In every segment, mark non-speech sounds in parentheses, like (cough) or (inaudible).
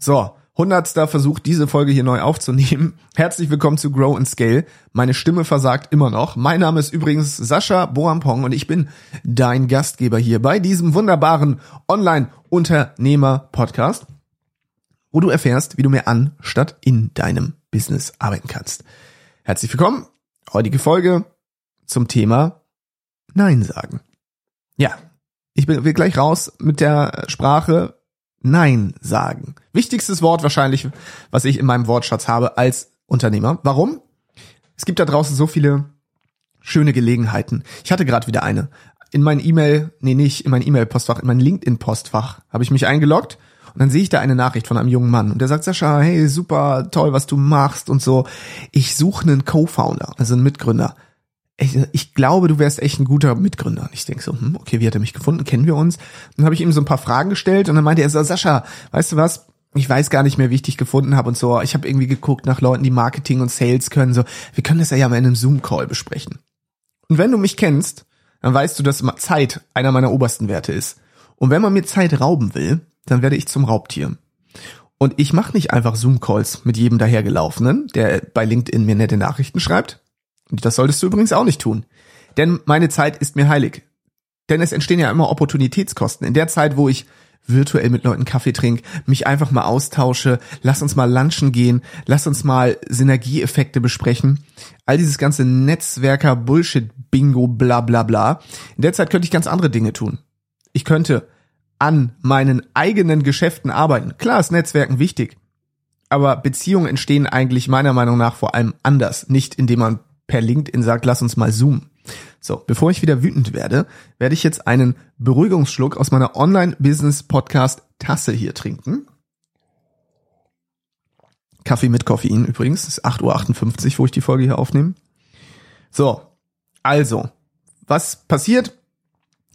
So, hundertster Versuch, diese Folge hier neu aufzunehmen. Herzlich willkommen zu Grow and Scale. Meine Stimme versagt immer noch. Mein Name ist übrigens Sascha Boampong und ich bin dein Gastgeber hier bei diesem wunderbaren Online-Unternehmer-Podcast, wo du erfährst, wie du mehr an statt in deinem Business arbeiten kannst. Herzlich willkommen. Heutige Folge zum Thema Nein sagen. Ja, ich bin gleich raus mit der Sprache Nein sagen. Wichtigstes Wort wahrscheinlich, was ich in meinem Wortschatz habe als Unternehmer. Warum? Es gibt da draußen so viele schöne Gelegenheiten. Ich hatte gerade wieder eine. In mein E-Mail, nee, nicht in mein E-Mail-Postfach, in mein LinkedIn-Postfach habe ich mich eingeloggt und dann sehe ich da eine Nachricht von einem jungen Mann und der sagt, Sascha, hey, super, toll, was du machst und so. Ich suche einen Co-Founder, also einen Mitgründer ich, ich glaube, du wärst echt ein guter Mitgründer. Und ich denke so, hm, okay, wie hat er mich gefunden? Kennen wir uns? Dann habe ich ihm so ein paar Fragen gestellt und dann meinte er so, Sascha, weißt du was? Ich weiß gar nicht mehr, wie ich dich gefunden habe und so. Ich habe irgendwie geguckt nach Leuten, die Marketing und Sales können. So, wir können das ja mal in einem Zoom-Call besprechen. Und wenn du mich kennst, dann weißt du, dass Zeit einer meiner obersten Werte ist. Und wenn man mir Zeit rauben will, dann werde ich zum Raubtier. Und ich mache nicht einfach Zoom-Calls mit jedem dahergelaufenen, der bei LinkedIn mir nette Nachrichten schreibt, und das solltest du übrigens auch nicht tun. Denn meine Zeit ist mir heilig. Denn es entstehen ja immer Opportunitätskosten. In der Zeit, wo ich virtuell mit Leuten Kaffee trinke, mich einfach mal austausche, lass uns mal lunchen gehen, lass uns mal Synergieeffekte besprechen. All dieses ganze Netzwerker Bullshit Bingo bla bla bla. In der Zeit könnte ich ganz andere Dinge tun. Ich könnte an meinen eigenen Geschäften arbeiten. Klar ist Netzwerken wichtig. Aber Beziehungen entstehen eigentlich meiner Meinung nach vor allem anders. Nicht indem man per LinkedIn sagt, lass uns mal zoomen. So, bevor ich wieder wütend werde, werde ich jetzt einen Beruhigungsschluck aus meiner Online-Business-Podcast-Tasse hier trinken. Kaffee mit Koffein übrigens, das ist 8.58 Uhr, wo ich die Folge hier aufnehme. So, also, was passiert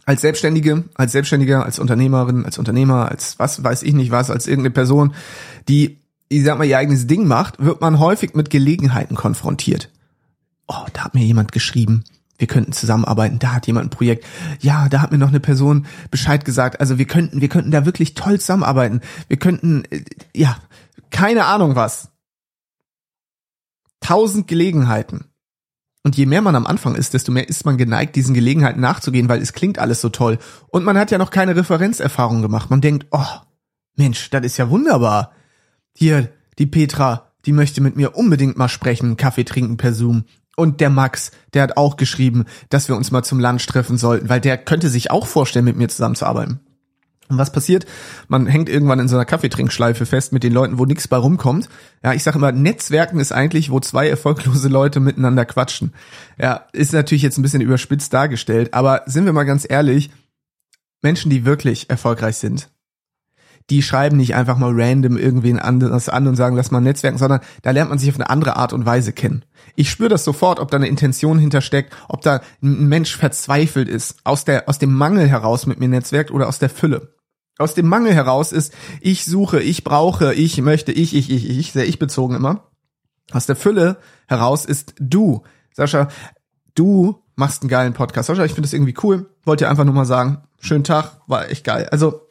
als Selbstständige, als Selbstständiger, als Unternehmerin, als Unternehmer, als was weiß ich nicht was, als irgendeine Person, die, ich sag mal, ihr eigenes Ding macht, wird man häufig mit Gelegenheiten konfrontiert oh, da hat mir jemand geschrieben, wir könnten zusammenarbeiten, da hat jemand ein Projekt. Ja, da hat mir noch eine Person Bescheid gesagt. Also wir könnten, wir könnten da wirklich toll zusammenarbeiten. Wir könnten, äh, ja, keine Ahnung was. Tausend Gelegenheiten. Und je mehr man am Anfang ist, desto mehr ist man geneigt, diesen Gelegenheiten nachzugehen, weil es klingt alles so toll. Und man hat ja noch keine Referenzerfahrung gemacht. Man denkt, oh, Mensch, das ist ja wunderbar. Hier, die Petra, die möchte mit mir unbedingt mal sprechen, Kaffee trinken per Zoom. Und der Max, der hat auch geschrieben, dass wir uns mal zum Lunch treffen sollten, weil der könnte sich auch vorstellen, mit mir zusammenzuarbeiten. Und was passiert? Man hängt irgendwann in so einer Kaffeetrinkschleife fest mit den Leuten, wo nichts bei rumkommt. Ja, ich sage immer, Netzwerken ist eigentlich, wo zwei erfolglose Leute miteinander quatschen. Ja, ist natürlich jetzt ein bisschen überspitzt dargestellt, aber sind wir mal ganz ehrlich, Menschen, die wirklich erfolgreich sind, die schreiben nicht einfach mal random irgendwen anderes an und sagen, lass mal netzwerken, sondern da lernt man sich auf eine andere Art und Weise kennen. Ich spüre das sofort, ob da eine Intention hintersteckt, ob da ein Mensch verzweifelt ist, aus der, aus dem Mangel heraus mit mir netzwerkt oder aus der Fülle. Aus dem Mangel heraus ist, ich suche, ich brauche, ich möchte, ich, ich, ich, ich, sehr ich bezogen immer. Aus der Fülle heraus ist du. Sascha, du machst einen geilen Podcast. Sascha, ich finde das irgendwie cool. Wollte einfach nur mal sagen, schönen Tag, war echt geil. Also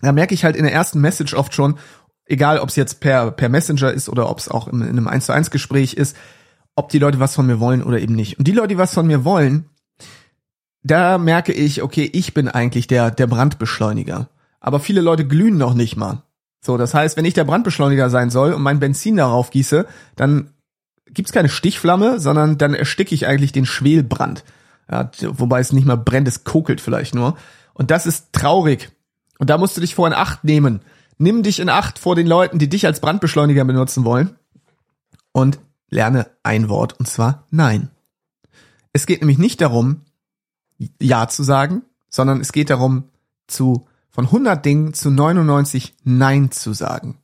da merke ich halt in der ersten Message oft schon, egal ob es jetzt per, per Messenger ist oder ob es auch in, in einem 1 zu 1 Gespräch ist, ob die Leute was von mir wollen oder eben nicht. Und die Leute, die was von mir wollen, da merke ich, okay, ich bin eigentlich der, der Brandbeschleuniger. Aber viele Leute glühen noch nicht mal. So, das heißt, wenn ich der Brandbeschleuniger sein soll und mein Benzin darauf gieße, dann gibt's keine Stichflamme, sondern dann ersticke ich eigentlich den Schwelbrand. Ja, wobei es nicht mal brennt, es kokelt vielleicht nur. Und das ist traurig, und da musst du dich vor in Acht nehmen. Nimm dich in Acht vor den Leuten, die dich als Brandbeschleuniger benutzen wollen. Und lerne ein Wort, und zwar Nein. Es geht nämlich nicht darum, Ja zu sagen, sondern es geht darum, zu, von 100 Dingen zu 99 Nein zu sagen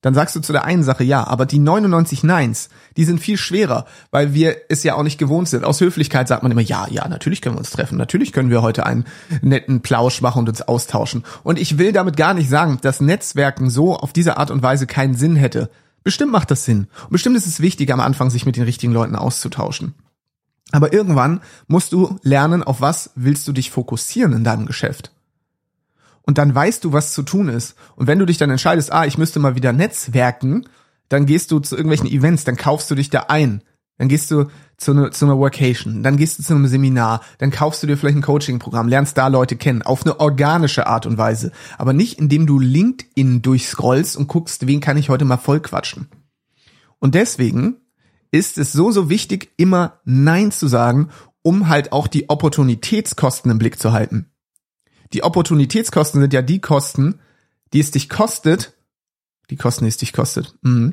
dann sagst du zu der einen Sache ja, aber die 99 Neins, die sind viel schwerer, weil wir es ja auch nicht gewohnt sind. Aus Höflichkeit sagt man immer, ja, ja, natürlich können wir uns treffen, natürlich können wir heute einen netten Plausch machen und uns austauschen. Und ich will damit gar nicht sagen, dass Netzwerken so auf diese Art und Weise keinen Sinn hätte. Bestimmt macht das Sinn. Und bestimmt ist es wichtig, am Anfang sich mit den richtigen Leuten auszutauschen. Aber irgendwann musst du lernen, auf was willst du dich fokussieren in deinem Geschäft. Und dann weißt du, was zu tun ist. Und wenn du dich dann entscheidest, ah, ich müsste mal wieder netzwerken, dann gehst du zu irgendwelchen Events, dann kaufst du dich da ein. Dann gehst du zu, ne, zu einer Workation, dann gehst du zu einem Seminar, dann kaufst du dir vielleicht ein Coaching-Programm, lernst da Leute kennen, auf eine organische Art und Weise. Aber nicht, indem du LinkedIn durchscrollst und guckst, wen kann ich heute mal voll quatschen. Und deswegen ist es so, so wichtig, immer Nein zu sagen, um halt auch die Opportunitätskosten im Blick zu halten. Die Opportunitätskosten sind ja die Kosten, die es dich kostet, die Kosten, die es dich kostet, mhm.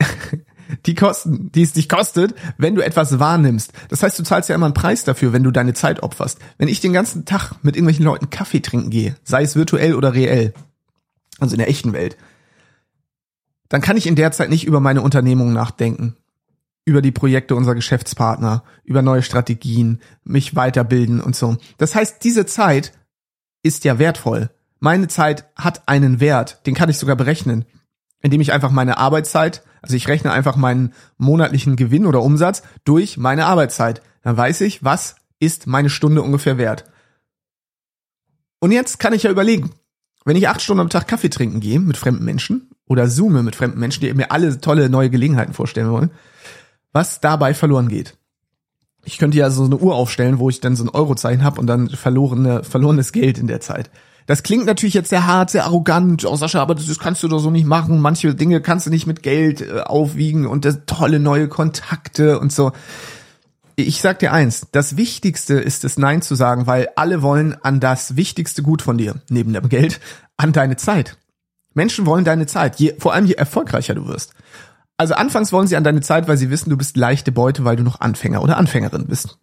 (laughs) die Kosten, die es dich kostet, wenn du etwas wahrnimmst. Das heißt, du zahlst ja immer einen Preis dafür, wenn du deine Zeit opferst. Wenn ich den ganzen Tag mit irgendwelchen Leuten Kaffee trinken gehe, sei es virtuell oder reell, also in der echten Welt, dann kann ich in der Zeit nicht über meine Unternehmung nachdenken, über die Projekte unserer Geschäftspartner, über neue Strategien, mich weiterbilden und so. Das heißt, diese Zeit ist ja wertvoll. Meine Zeit hat einen Wert, den kann ich sogar berechnen, indem ich einfach meine Arbeitszeit also ich rechne einfach meinen monatlichen Gewinn oder Umsatz durch meine Arbeitszeit. Dann weiß ich, was ist meine Stunde ungefähr wert. Und jetzt kann ich ja überlegen, wenn ich acht Stunden am Tag Kaffee trinken gehe mit fremden Menschen oder zoome mit fremden Menschen, die mir alle tolle neue Gelegenheiten vorstellen wollen, was dabei verloren geht. Ich könnte ja so eine Uhr aufstellen, wo ich dann so ein Eurozeichen habe und dann verlorene, verlorenes Geld in der Zeit. Das klingt natürlich jetzt sehr hart, sehr arrogant, oh Sascha, aber das kannst du doch so nicht machen. Manche Dinge kannst du nicht mit Geld äh, aufwiegen und das tolle neue Kontakte und so. Ich sag dir eins, das Wichtigste ist es Nein zu sagen, weil alle wollen an das wichtigste Gut von dir, neben dem Geld, an deine Zeit. Menschen wollen deine Zeit, je, vor allem je erfolgreicher du wirst. Also anfangs wollen sie an deine Zeit, weil sie wissen, du bist leichte Beute, weil du noch Anfänger oder Anfängerin bist.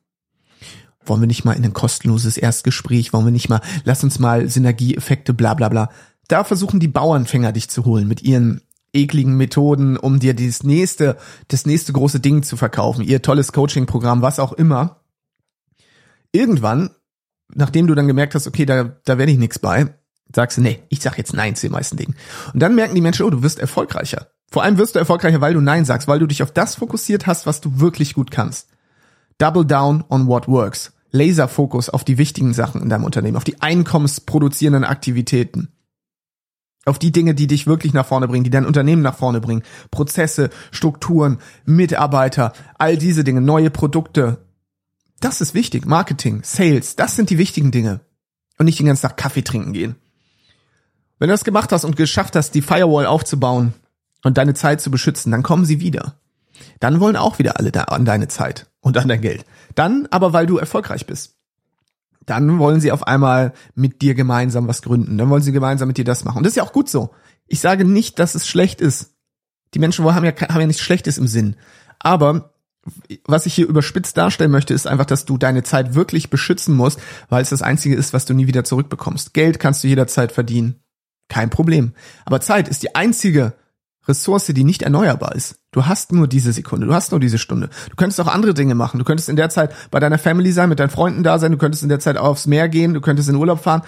Wollen wir nicht mal in ein kostenloses Erstgespräch? Wollen wir nicht mal, lass uns mal Synergieeffekte, bla bla bla. Da versuchen die Bauernfänger dich zu holen mit ihren ekligen Methoden, um dir dieses nächste, das nächste große Ding zu verkaufen, ihr tolles Coaching-Programm, was auch immer. Irgendwann, nachdem du dann gemerkt hast, okay, da, da werde ich nichts bei, sagst du, nee, ich sag jetzt Nein zu den meisten Dingen. Und dann merken die Menschen, oh, du wirst erfolgreicher. Vor allem wirst du erfolgreicher, weil du Nein sagst, weil du dich auf das fokussiert hast, was du wirklich gut kannst. Double down on what works. Laserfokus auf die wichtigen Sachen in deinem Unternehmen, auf die einkommensproduzierenden Aktivitäten. Auf die Dinge, die dich wirklich nach vorne bringen, die dein Unternehmen nach vorne bringen. Prozesse, Strukturen, Mitarbeiter, all diese Dinge, neue Produkte. Das ist wichtig. Marketing, Sales, das sind die wichtigen Dinge. Und nicht den ganzen Tag Kaffee trinken gehen. Wenn du das gemacht hast und geschafft hast, die Firewall aufzubauen und deine Zeit zu beschützen, dann kommen sie wieder. Dann wollen auch wieder alle da an deine Zeit und an dein Geld. Dann aber, weil du erfolgreich bist. Dann wollen sie auf einmal mit dir gemeinsam was gründen. Dann wollen sie gemeinsam mit dir das machen. Und das ist ja auch gut so. Ich sage nicht, dass es schlecht ist. Die Menschen haben ja, haben ja nichts Schlechtes im Sinn. Aber was ich hier überspitzt darstellen möchte, ist einfach, dass du deine Zeit wirklich beschützen musst, weil es das Einzige ist, was du nie wieder zurückbekommst. Geld kannst du jederzeit verdienen. Kein Problem. Aber Zeit ist die einzige Ressource, die nicht erneuerbar ist. Du hast nur diese Sekunde, du hast nur diese Stunde. Du könntest auch andere Dinge machen. Du könntest in der Zeit bei deiner Family sein, mit deinen Freunden da sein, du könntest in der Zeit aufs Meer gehen, du könntest in Urlaub fahren.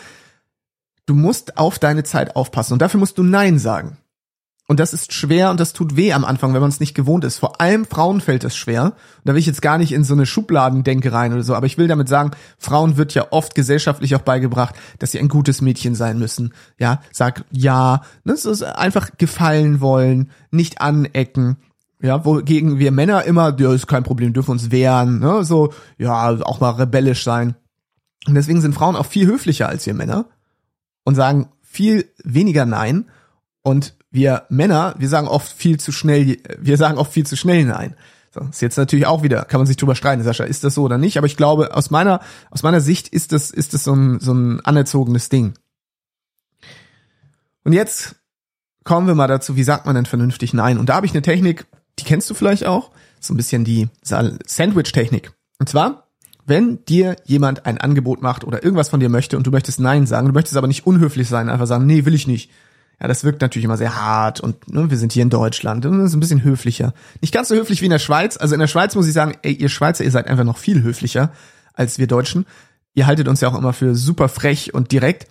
Du musst auf deine Zeit aufpassen und dafür musst du Nein sagen. Und das ist schwer und das tut weh am Anfang, wenn man es nicht gewohnt ist. Vor allem Frauen fällt es schwer. Und da will ich jetzt gar nicht in so eine Schubladendenke rein oder so, aber ich will damit sagen, Frauen wird ja oft gesellschaftlich auch beigebracht, dass sie ein gutes Mädchen sein müssen. Ja, sag ja, das ist einfach gefallen wollen, nicht anecken. Ja, wogegen wir Männer immer, ja, ist kein Problem, dürfen uns wehren, ne, so, ja, auch mal rebellisch sein. Und deswegen sind Frauen auch viel höflicher als wir Männer und sagen viel weniger Nein und wir Männer, wir sagen oft viel zu schnell, wir sagen oft viel zu schnell Nein. So, ist jetzt natürlich auch wieder, kann man sich drüber streiten, Sascha, ist das so oder nicht? Aber ich glaube, aus meiner, aus meiner Sicht ist das, ist das so ein, so ein anerzogenes Ding. Und jetzt kommen wir mal dazu, wie sagt man denn vernünftig Nein? Und da habe ich eine Technik, die kennst du vielleicht auch, so ein bisschen die Sandwich-Technik. Und zwar, wenn dir jemand ein Angebot macht oder irgendwas von dir möchte und du möchtest Nein sagen, du möchtest aber nicht unhöflich sein, einfach sagen, nee, will ich nicht ja, das wirkt natürlich immer sehr hart und ne, wir sind hier in Deutschland das ist ein bisschen höflicher. Nicht ganz so höflich wie in der Schweiz. Also in der Schweiz muss ich sagen, ey, ihr Schweizer, ihr seid einfach noch viel höflicher als wir Deutschen. Ihr haltet uns ja auch immer für super frech und direkt.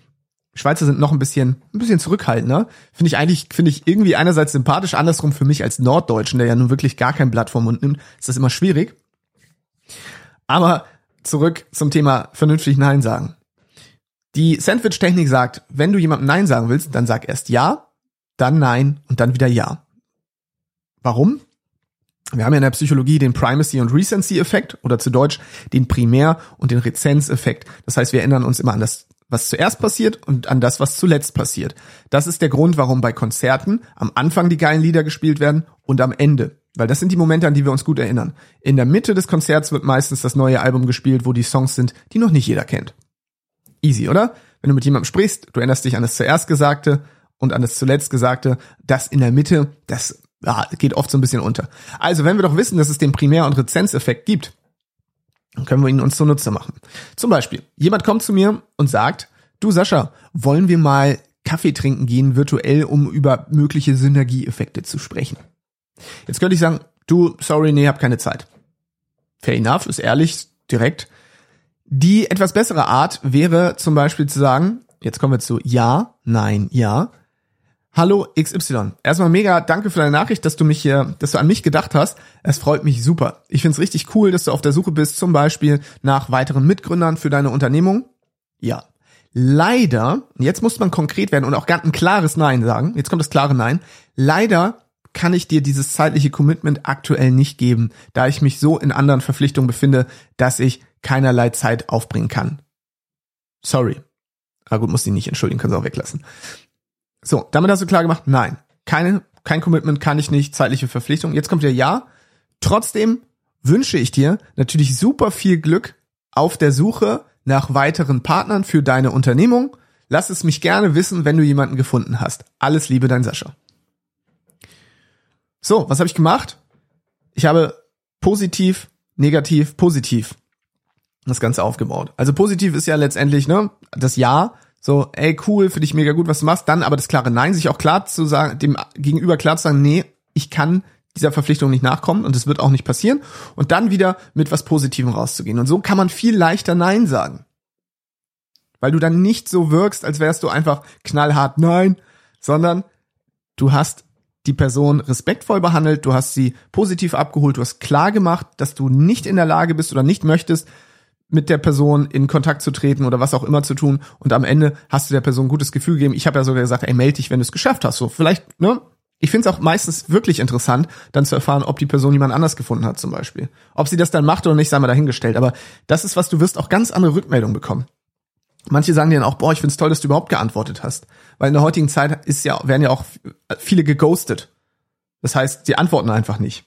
Schweizer sind noch ein bisschen, ein bisschen zurückhaltender. Finde ich eigentlich, finde ich irgendwie einerseits sympathisch, andersrum für mich als Norddeutschen, der ja nun wirklich gar kein Blatt vom Mund nimmt, ist das immer schwierig. Aber zurück zum Thema vernünftig Nein sagen. Die Sandwich-Technik sagt, wenn du jemandem Nein sagen willst, dann sag erst Ja, dann Nein und dann wieder Ja. Warum? Wir haben ja in der Psychologie den Primacy- und Recency-Effekt oder zu Deutsch den Primär- und den Rezenz-Effekt. Das heißt, wir erinnern uns immer an das, was zuerst passiert und an das, was zuletzt passiert. Das ist der Grund, warum bei Konzerten am Anfang die geilen Lieder gespielt werden und am Ende. Weil das sind die Momente, an die wir uns gut erinnern. In der Mitte des Konzerts wird meistens das neue Album gespielt, wo die Songs sind, die noch nicht jeder kennt. Easy, oder? Wenn du mit jemandem sprichst, du erinnerst dich an das zuerst Gesagte und an das zuletzt Gesagte, das in der Mitte, das ja, geht oft so ein bisschen unter. Also, wenn wir doch wissen, dass es den Primär- und Rezenzeffekt gibt, dann können wir ihn uns zunutze machen. Zum Beispiel, jemand kommt zu mir und sagt, du Sascha, wollen wir mal Kaffee trinken gehen, virtuell, um über mögliche Synergieeffekte zu sprechen. Jetzt könnte ich sagen, du, sorry, nee, hab keine Zeit. Fair enough, ist ehrlich, direkt. Die etwas bessere Art wäre zum Beispiel zu sagen, jetzt kommen wir zu ja, nein, ja. Hallo XY. Erstmal mega danke für deine Nachricht, dass du mich hier, dass du an mich gedacht hast. Es freut mich super. Ich find's richtig cool, dass du auf der Suche bist, zum Beispiel nach weiteren Mitgründern für deine Unternehmung. Ja. Leider, jetzt muss man konkret werden und auch ganz ein klares Nein sagen. Jetzt kommt das klare Nein. Leider kann ich dir dieses zeitliche Commitment aktuell nicht geben, da ich mich so in anderen Verpflichtungen befinde, dass ich keinerlei Zeit aufbringen kann. Sorry. Ah gut, muss die nicht entschuldigen, können sie auch weglassen. So, damit hast du klar gemacht, nein, keine, kein Commitment kann ich nicht, zeitliche Verpflichtung. Jetzt kommt der Ja. Trotzdem wünsche ich dir natürlich super viel Glück auf der Suche nach weiteren Partnern für deine Unternehmung. Lass es mich gerne wissen, wenn du jemanden gefunden hast. Alles Liebe, dein Sascha. So, was habe ich gemacht? Ich habe positiv, negativ, positiv das Ganze aufgebaut. Also positiv ist ja letztendlich ne das Ja, so ey cool, für dich mega gut, was du machst. Dann aber das klare Nein, sich auch klar zu sagen, dem Gegenüber klar zu sagen, nee, ich kann dieser Verpflichtung nicht nachkommen und es wird auch nicht passieren. Und dann wieder mit was Positivem rauszugehen. Und so kann man viel leichter Nein sagen. Weil du dann nicht so wirkst, als wärst du einfach knallhart Nein, sondern du hast die Person respektvoll behandelt, du hast sie positiv abgeholt, du hast klar gemacht, dass du nicht in der Lage bist oder nicht möchtest, mit der Person in Kontakt zu treten oder was auch immer zu tun und am Ende hast du der Person ein gutes Gefühl gegeben. Ich habe ja sogar gesagt, ey, melde dich, wenn du es geschafft hast. So, vielleicht, ne? Ich finde es auch meistens wirklich interessant, dann zu erfahren, ob die Person jemand anders gefunden hat, zum Beispiel. Ob sie das dann macht oder nicht, sei mal dahingestellt. Aber das ist was, du wirst auch ganz andere Rückmeldungen bekommen. Manche sagen dir dann auch, boah, ich find's toll, dass du überhaupt geantwortet hast. Weil in der heutigen Zeit ist ja, werden ja auch viele geghostet. Das heißt, sie antworten einfach nicht.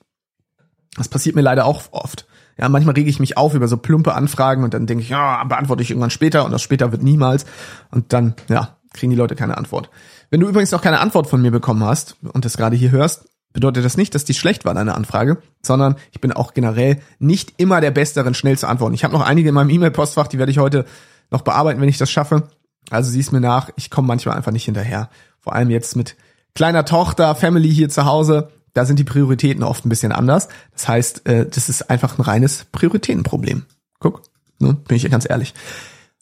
Das passiert mir leider auch oft. Ja, manchmal rege ich mich auf über so plumpe Anfragen und dann denke ich, ja, beantworte ich irgendwann später und das später wird niemals. Und dann, ja, kriegen die Leute keine Antwort. Wenn du übrigens noch keine Antwort von mir bekommen hast und das gerade hier hörst, bedeutet das nicht, dass die schlecht war, deine Anfrage, sondern ich bin auch generell nicht immer der Beste darin, schnell zu antworten. Ich habe noch einige in meinem E-Mail-Postfach, die werde ich heute noch bearbeiten, wenn ich das schaffe. Also sieh's mir nach, ich komme manchmal einfach nicht hinterher. Vor allem jetzt mit kleiner Tochter, Family hier zu Hause, da sind die Prioritäten oft ein bisschen anders. Das heißt, äh, das ist einfach ein reines Prioritätenproblem. Guck, ne, bin ich ja ganz ehrlich.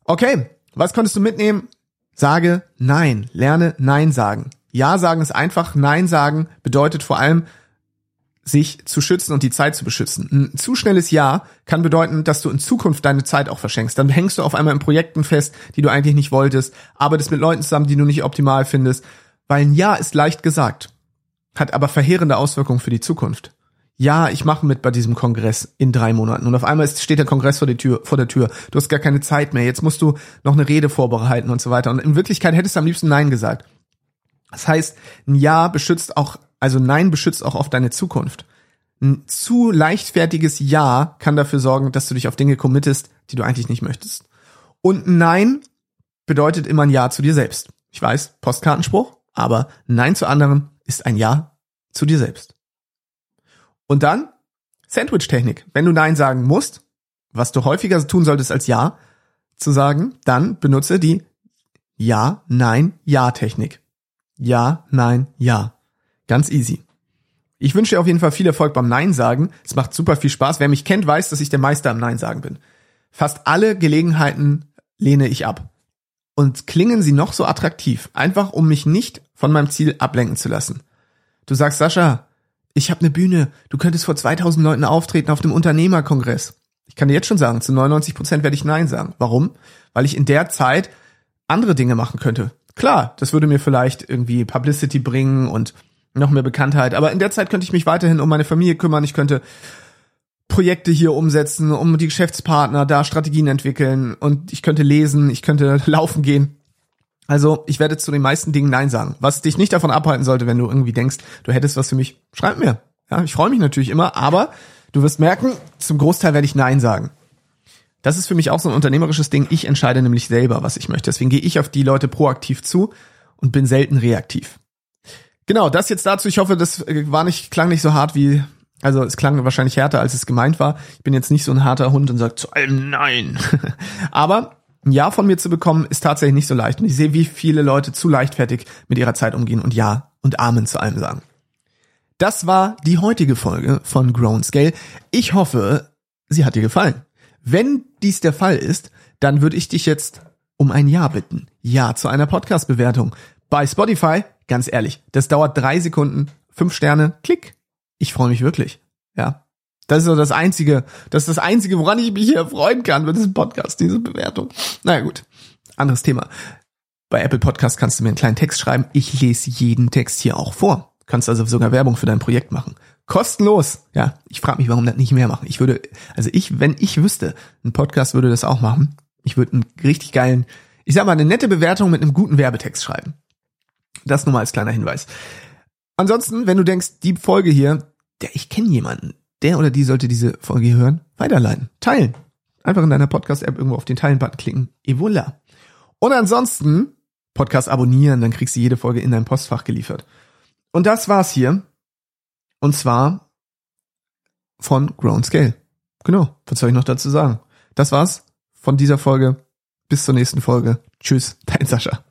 Okay, was konntest du mitnehmen? Sage Nein. Lerne Nein sagen. Ja sagen ist einfach. Nein sagen bedeutet vor allem, sich zu schützen und die Zeit zu beschützen. Ein zu schnelles Ja kann bedeuten, dass du in Zukunft deine Zeit auch verschenkst. Dann hängst du auf einmal in Projekten fest, die du eigentlich nicht wolltest, arbeitest mit Leuten zusammen, die du nicht optimal findest. Weil ein Ja ist leicht gesagt, hat aber verheerende Auswirkungen für die Zukunft. Ja, ich mache mit bei diesem Kongress in drei Monaten. Und auf einmal steht der Kongress vor, der Tür, vor der Tür. Du hast gar keine Zeit mehr. Jetzt musst du noch eine Rede vorbereiten und so weiter. Und in Wirklichkeit hättest du am liebsten Nein gesagt. Das heißt, ein Ja beschützt auch, also Nein beschützt auch auf deine Zukunft. Ein zu leichtfertiges Ja kann dafür sorgen, dass du dich auf Dinge committest, die du eigentlich nicht möchtest. Und Nein bedeutet immer ein Ja zu dir selbst. Ich weiß, Postkartenspruch, aber Nein zu anderen ist ein Ja zu dir selbst. Und dann Sandwich-Technik. Wenn du Nein sagen musst, was du häufiger tun solltest als Ja zu sagen, dann benutze die Ja, Nein, Ja-Technik. Ja, Nein, Ja. Ganz easy. Ich wünsche dir auf jeden Fall viel Erfolg beim Nein sagen. Es macht super viel Spaß. Wer mich kennt, weiß, dass ich der Meister am Nein sagen bin. Fast alle Gelegenheiten lehne ich ab. Und klingen sie noch so attraktiv, einfach um mich nicht von meinem Ziel ablenken zu lassen. Du sagst, Sascha, ich habe eine Bühne, du könntest vor 2000 Leuten auftreten auf dem Unternehmerkongress. Ich kann dir jetzt schon sagen, zu 99 Prozent werde ich Nein sagen. Warum? Weil ich in der Zeit andere Dinge machen könnte. Klar, das würde mir vielleicht irgendwie Publicity bringen und noch mehr Bekanntheit, aber in der Zeit könnte ich mich weiterhin um meine Familie kümmern, ich könnte Projekte hier umsetzen, um die Geschäftspartner da Strategien entwickeln und ich könnte lesen, ich könnte (laughs) laufen gehen. Also ich werde zu den meisten Dingen Nein sagen. Was dich nicht davon abhalten sollte, wenn du irgendwie denkst, du hättest was für mich, schreib mir. Ja, ich freue mich natürlich immer, aber du wirst merken, zum Großteil werde ich Nein sagen. Das ist für mich auch so ein unternehmerisches Ding. Ich entscheide nämlich selber, was ich möchte. Deswegen gehe ich auf die Leute proaktiv zu und bin selten reaktiv. Genau, das jetzt dazu. Ich hoffe, das war nicht, klang nicht so hart wie, also es klang wahrscheinlich härter, als es gemeint war. Ich bin jetzt nicht so ein harter Hund und sage zu allem Nein. (laughs) Aber ein Ja von mir zu bekommen, ist tatsächlich nicht so leicht. Und ich sehe, wie viele Leute zu leichtfertig mit ihrer Zeit umgehen und Ja und Amen zu allem sagen. Das war die heutige Folge von Grown Scale. Ich hoffe, sie hat dir gefallen. Wenn dies der Fall ist, dann würde ich dich jetzt um ein Ja bitten. Ja zu einer Podcast-Bewertung. Bei Spotify, ganz ehrlich, das dauert drei Sekunden, fünf Sterne, klick. Ich freue mich wirklich. Ja. Das ist so das Einzige, das ist das Einzige, woran ich mich hier freuen kann mit diesem Podcast, diese Bewertung. naja, gut. Anderes Thema. Bei Apple Podcast kannst du mir einen kleinen Text schreiben. Ich lese jeden Text hier auch vor. kannst also sogar Werbung für dein Projekt machen. Kostenlos. Ja, ich frage mich, warum das nicht mehr machen. Ich würde, also ich, wenn ich wüsste, ein Podcast würde das auch machen. Ich würde einen richtig geilen, ich sag mal, eine nette Bewertung mit einem guten Werbetext schreiben. Das nur mal als kleiner Hinweis. Ansonsten, wenn du denkst, die Folge hier, der, ich kenne jemanden, der oder die sollte diese Folge hier hören, weiterleiten, teilen. Einfach in deiner Podcast-App irgendwo auf den Teilen-Button klicken. Evola. Und ansonsten Podcast abonnieren, dann kriegst du jede Folge in dein Postfach geliefert. Und das war's hier. Und zwar von Grown Scale. Genau, was soll ich noch dazu sagen? Das war's von dieser Folge. Bis zur nächsten Folge. Tschüss, dein Sascha.